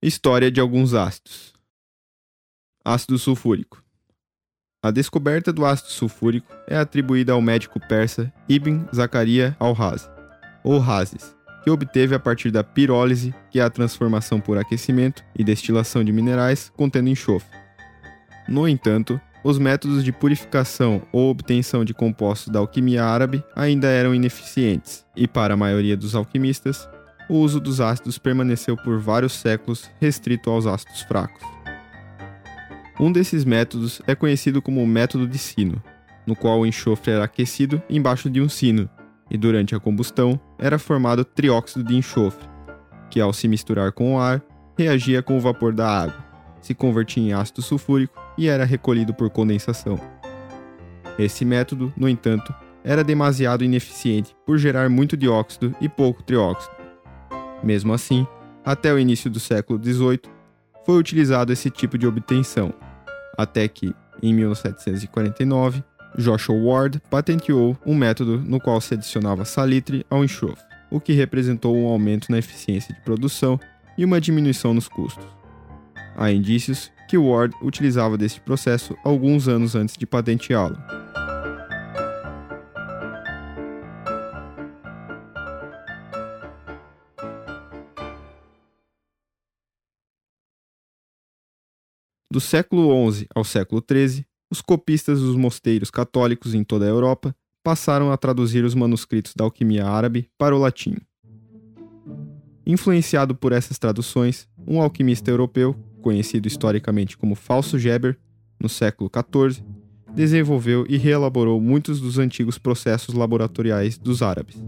História de alguns ácidos. Ácido sulfúrico. A descoberta do ácido sulfúrico é atribuída ao médico persa Ibn Zakaria al-Razi, ou Razes, que obteve a partir da pirólise, que é a transformação por aquecimento e destilação de minerais contendo enxofre. No entanto, os métodos de purificação ou obtenção de compostos da alquimia árabe ainda eram ineficientes, e para a maioria dos alquimistas, o uso dos ácidos permaneceu por vários séculos restrito aos ácidos fracos. Um desses métodos é conhecido como o método de sino, no qual o enxofre era aquecido embaixo de um sino, e durante a combustão era formado trióxido de enxofre, que ao se misturar com o ar, reagia com o vapor da água, se convertia em ácido sulfúrico e era recolhido por condensação. Esse método, no entanto, era demasiado ineficiente por gerar muito dióxido e pouco trióxido. Mesmo assim, até o início do século XVIII, foi utilizado esse tipo de obtenção, até que, em 1749, Joshua Ward patenteou um método no qual se adicionava salitre ao enxofre, o que representou um aumento na eficiência de produção e uma diminuição nos custos. Há indícios que Ward utilizava deste processo alguns anos antes de patenteá-lo. Do século XI ao século XIII, os copistas dos mosteiros católicos em toda a Europa passaram a traduzir os manuscritos da alquimia árabe para o latim. Influenciado por essas traduções, um alquimista europeu, conhecido historicamente como Falso Geber, no século XIV, desenvolveu e reelaborou muitos dos antigos processos laboratoriais dos árabes.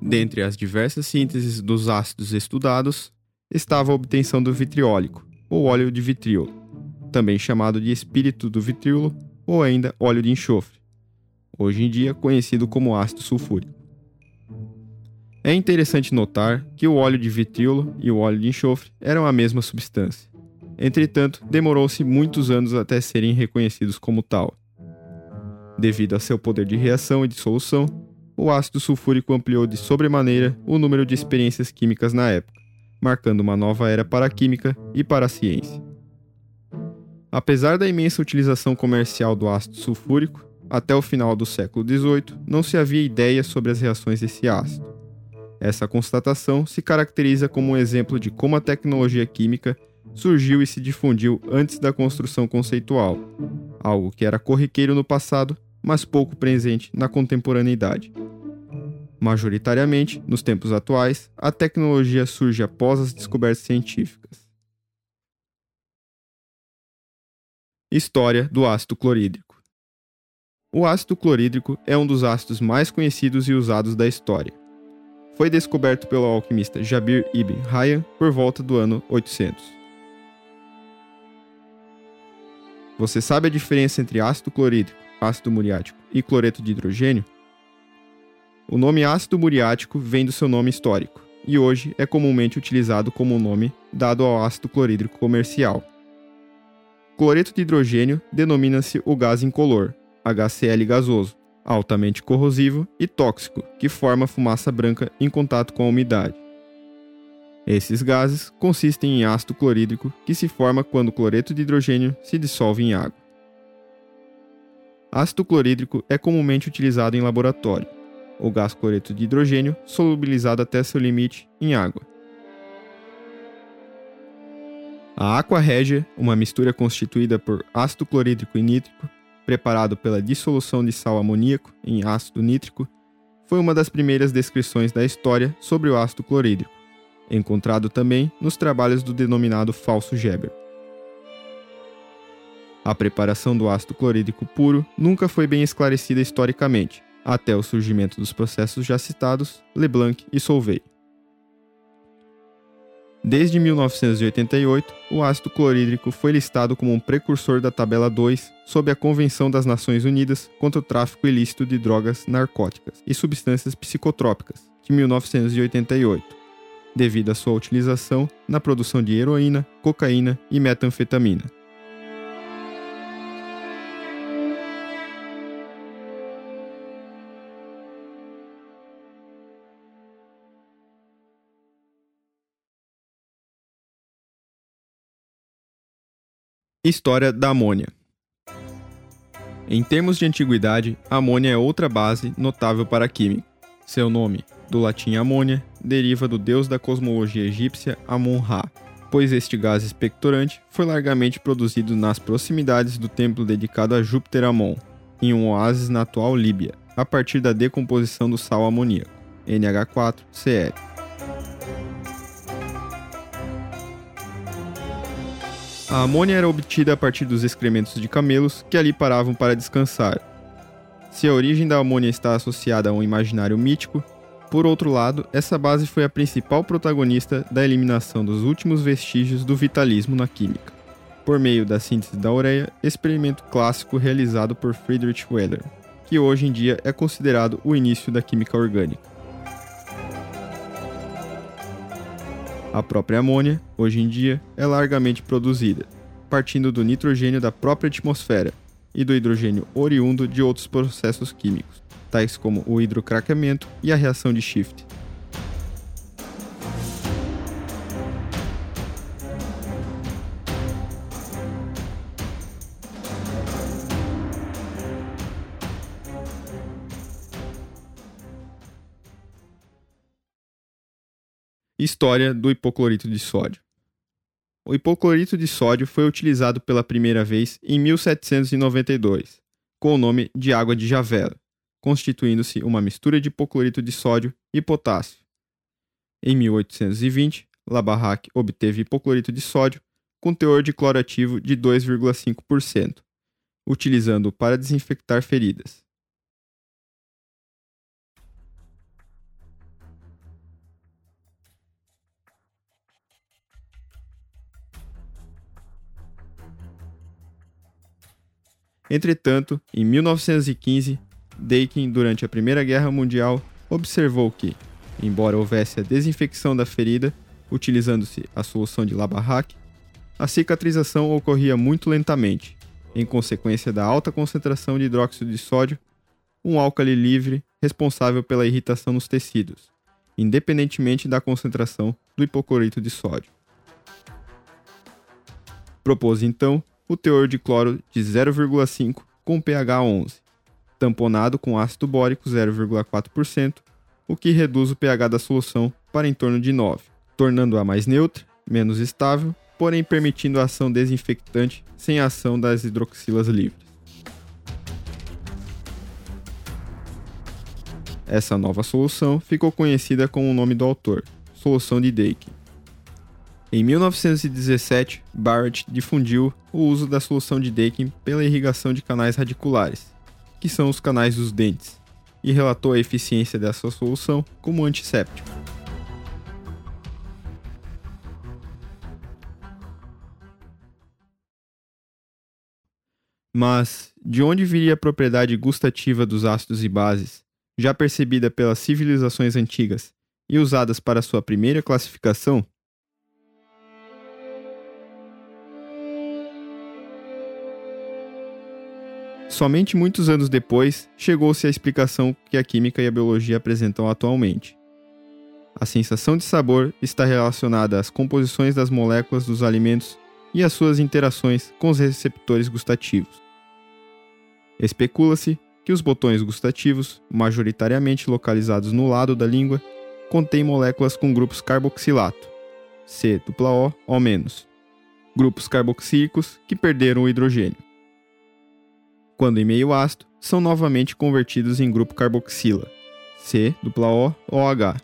Dentre as diversas sínteses dos ácidos estudados, estava a obtenção do vitriólico, ou óleo de vitríolo, também chamado de espírito do vitríolo ou ainda óleo de enxofre, hoje em dia conhecido como ácido sulfúrico. É interessante notar que o óleo de vitríolo e o óleo de enxofre eram a mesma substância. Entretanto, demorou-se muitos anos até serem reconhecidos como tal. Devido a seu poder de reação e dissolução, o ácido sulfúrico ampliou de sobremaneira o número de experiências químicas na época, marcando uma nova era para a química e para a ciência. Apesar da imensa utilização comercial do ácido sulfúrico, até o final do século XVIII não se havia ideia sobre as reações desse ácido. Essa constatação se caracteriza como um exemplo de como a tecnologia química surgiu e se difundiu antes da construção conceitual, algo que era corriqueiro no passado, mas pouco presente na contemporaneidade. Majoritariamente, nos tempos atuais, a tecnologia surge após as descobertas científicas. História do ácido clorídrico. O ácido clorídrico é um dos ácidos mais conhecidos e usados da história. Foi descoberto pelo alquimista Jabir ibn Hayyan por volta do ano 800. Você sabe a diferença entre ácido clorídrico, ácido muriático e cloreto de hidrogênio? O nome ácido muriático vem do seu nome histórico e hoje é comumente utilizado como nome dado ao ácido clorídrico comercial, Cloreto de hidrogênio denomina-se o gás incolor, HCl gasoso, altamente corrosivo e tóxico, que forma fumaça branca em contato com a umidade. Esses gases consistem em ácido clorídrico que se forma quando o cloreto de hidrogênio se dissolve em água. Ácido clorídrico é comumente utilizado em laboratório, o gás cloreto de hidrogênio solubilizado até seu limite em água. A aqua regia, uma mistura constituída por ácido clorídrico e nítrico, preparado pela dissolução de sal amoníaco em ácido nítrico, foi uma das primeiras descrições da história sobre o ácido clorídrico, encontrado também nos trabalhos do denominado falso Geber. A preparação do ácido clorídrico puro nunca foi bem esclarecida historicamente, até o surgimento dos processos já citados, Leblanc e Solvay. Desde 1988, o ácido clorídrico foi listado como um precursor da tabela 2 sob a Convenção das Nações Unidas contra o Tráfico Ilícito de Drogas Narcóticas e Substâncias Psicotrópicas, de 1988, devido à sua utilização na produção de heroína, cocaína e metanfetamina. História da amônia. Em termos de antiguidade, a amônia é outra base notável para a química. Seu nome, do latim amônia, deriva do deus da cosmologia egípcia Amon-Ra, pois este gás expectorante foi largamente produzido nas proximidades do templo dedicado a Júpiter Amon, em um oásis na atual Líbia, a partir da decomposição do sal amoníaco, NH4-Cl. A amônia era obtida a partir dos excrementos de camelos que ali paravam para descansar. Se a origem da amônia está associada a um imaginário mítico, por outro lado, essa base foi a principal protagonista da eliminação dos últimos vestígios do vitalismo na química, por meio da síntese da ureia, experimento clássico realizado por Friedrich Wehler, que hoje em dia é considerado o início da química orgânica. A própria amônia, hoje em dia, é largamente produzida, partindo do nitrogênio da própria atmosfera e do hidrogênio oriundo de outros processos químicos, tais como o hidrocraqueamento e a reação de Schiff. História do hipoclorito de sódio. O hipoclorito de sódio foi utilizado pela primeira vez em 1792, com o nome de água de Javela, constituindo-se uma mistura de hipoclorito de sódio e potássio. Em 1820, Labarraque obteve hipoclorito de sódio com teor de cloro ativo de 2,5%, utilizando-o para desinfectar feridas. Entretanto, em 1915, Dakin, durante a Primeira Guerra Mundial, observou que, embora houvesse a desinfecção da ferida, utilizando-se a solução de Labarraque, a cicatrização ocorria muito lentamente, em consequência da alta concentração de hidróxido de sódio, um álcali livre responsável pela irritação nos tecidos, independentemente da concentração do hipoclorito de sódio. Propôs então o teor de cloro de 0,5 com pH 11, tamponado com ácido bórico 0,4%, o que reduz o pH da solução para em torno de 9, tornando-a mais neutra, menos estável, porém permitindo a ação desinfectante sem a ação das hidroxilas livres. Essa nova solução ficou conhecida com o nome do autor, solução de Dakin. Em 1917, Barrett difundiu o uso da solução de Dakin pela irrigação de canais radiculares, que são os canais dos dentes, e relatou a eficiência dessa solução como antisséptico. Mas de onde viria a propriedade gustativa dos ácidos e bases, já percebida pelas civilizações antigas e usadas para sua primeira classificação? Somente muitos anos depois chegou-se à explicação que a química e a biologia apresentam atualmente. A sensação de sabor está relacionada às composições das moléculas dos alimentos e às suas interações com os receptores gustativos. Especula-se que os botões gustativos, majoritariamente localizados no lado da língua, contêm moléculas com grupos carboxilato, C-O, O-, grupos carboxílicos que perderam o hidrogênio quando em meio ácido, são novamente convertidos em grupo carboxila, C-O-OH.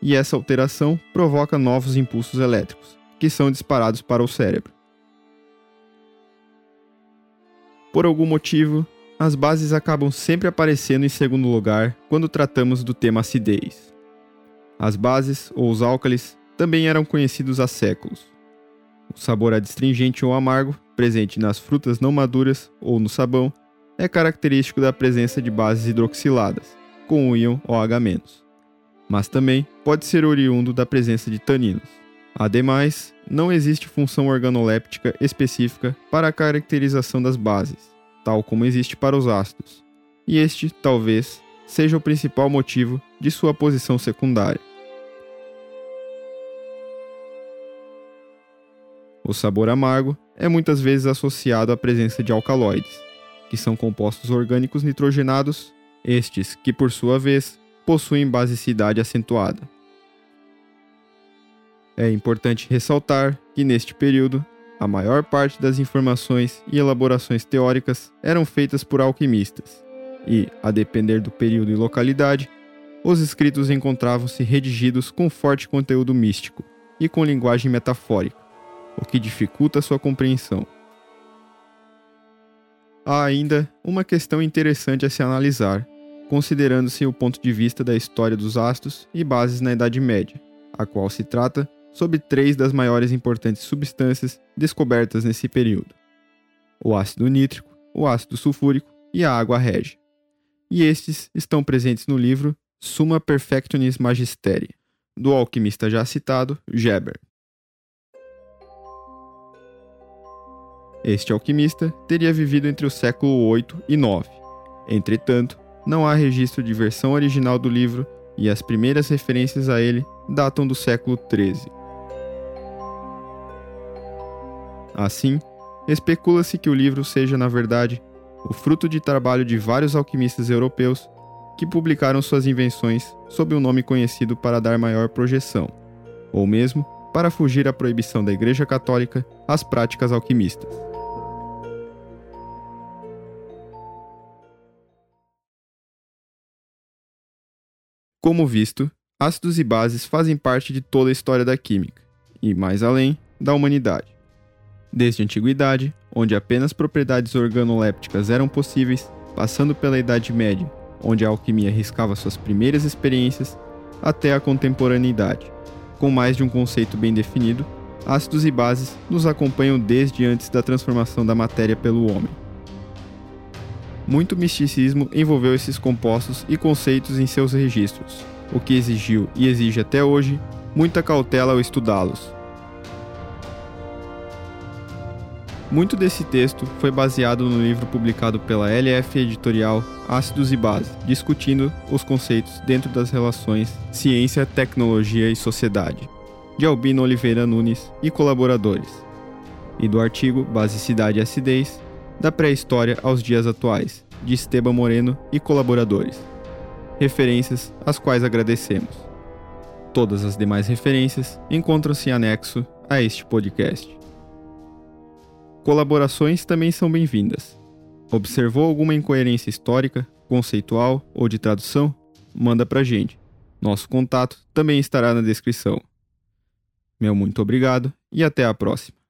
E essa alteração provoca novos impulsos elétricos, que são disparados para o cérebro. Por algum motivo, as bases acabam sempre aparecendo em segundo lugar quando tratamos do tema acidez. As bases, ou os álcalis, também eram conhecidos há séculos. O sabor adstringente ou amargo presente nas frutas não maduras ou no sabão, é característico da presença de bases hidroxiladas, com o íon OH-, mas também pode ser oriundo da presença de taninos. Ademais, não existe função organoléptica específica para a caracterização das bases, tal como existe para os ácidos, e este, talvez, seja o principal motivo de sua posição secundária. O sabor amargo é muitas vezes associado à presença de alcaloides, que são compostos orgânicos nitrogenados, estes que, por sua vez, possuem basicidade acentuada. É importante ressaltar que, neste período, a maior parte das informações e elaborações teóricas eram feitas por alquimistas, e, a depender do período e localidade, os escritos encontravam-se redigidos com forte conteúdo místico e com linguagem metafórica, o que dificulta sua compreensão. Há ainda uma questão interessante a se analisar, considerando-se o ponto de vista da história dos astros e bases na Idade Média, a qual se trata sobre três das maiores importantes substâncias descobertas nesse período: o ácido nítrico, o ácido sulfúrico e a água régia. E estes estão presentes no livro Summa Perfectionis Magisteri, do alquimista já citado Geber. Este alquimista teria vivido entre o século 8 e 9. Entretanto, não há registro de versão original do livro e as primeiras referências a ele datam do século 13. Assim, especula-se que o livro seja, na verdade, o fruto de trabalho de vários alquimistas europeus que publicaram suas invenções sob um nome conhecido para dar maior projeção, ou mesmo para fugir à proibição da Igreja Católica às práticas alquimistas. Como visto, ácidos e bases fazem parte de toda a história da química, e mais além, da humanidade. Desde a antiguidade, onde apenas propriedades organolépticas eram possíveis, passando pela Idade Média, onde a alquimia riscava suas primeiras experiências, até a contemporaneidade. Com mais de um conceito bem definido, ácidos e bases nos acompanham desde antes da transformação da matéria pelo homem. Muito misticismo envolveu esses compostos e conceitos em seus registros, o que exigiu e exige até hoje muita cautela ao estudá-los. Muito desse texto foi baseado no livro publicado pela LF Editorial Ácidos e Bases, discutindo os conceitos dentro das relações ciência, tecnologia e sociedade, de Albino Oliveira Nunes e colaboradores, e do artigo Basicidade e Acidez, da pré-história aos dias atuais, de Esteban Moreno e colaboradores. Referências às quais agradecemos. Todas as demais referências encontram-se em anexo a este podcast. Colaborações também são bem-vindas. Observou alguma incoerência histórica, conceitual ou de tradução? Manda pra gente. Nosso contato também estará na descrição. Meu muito obrigado e até a próxima.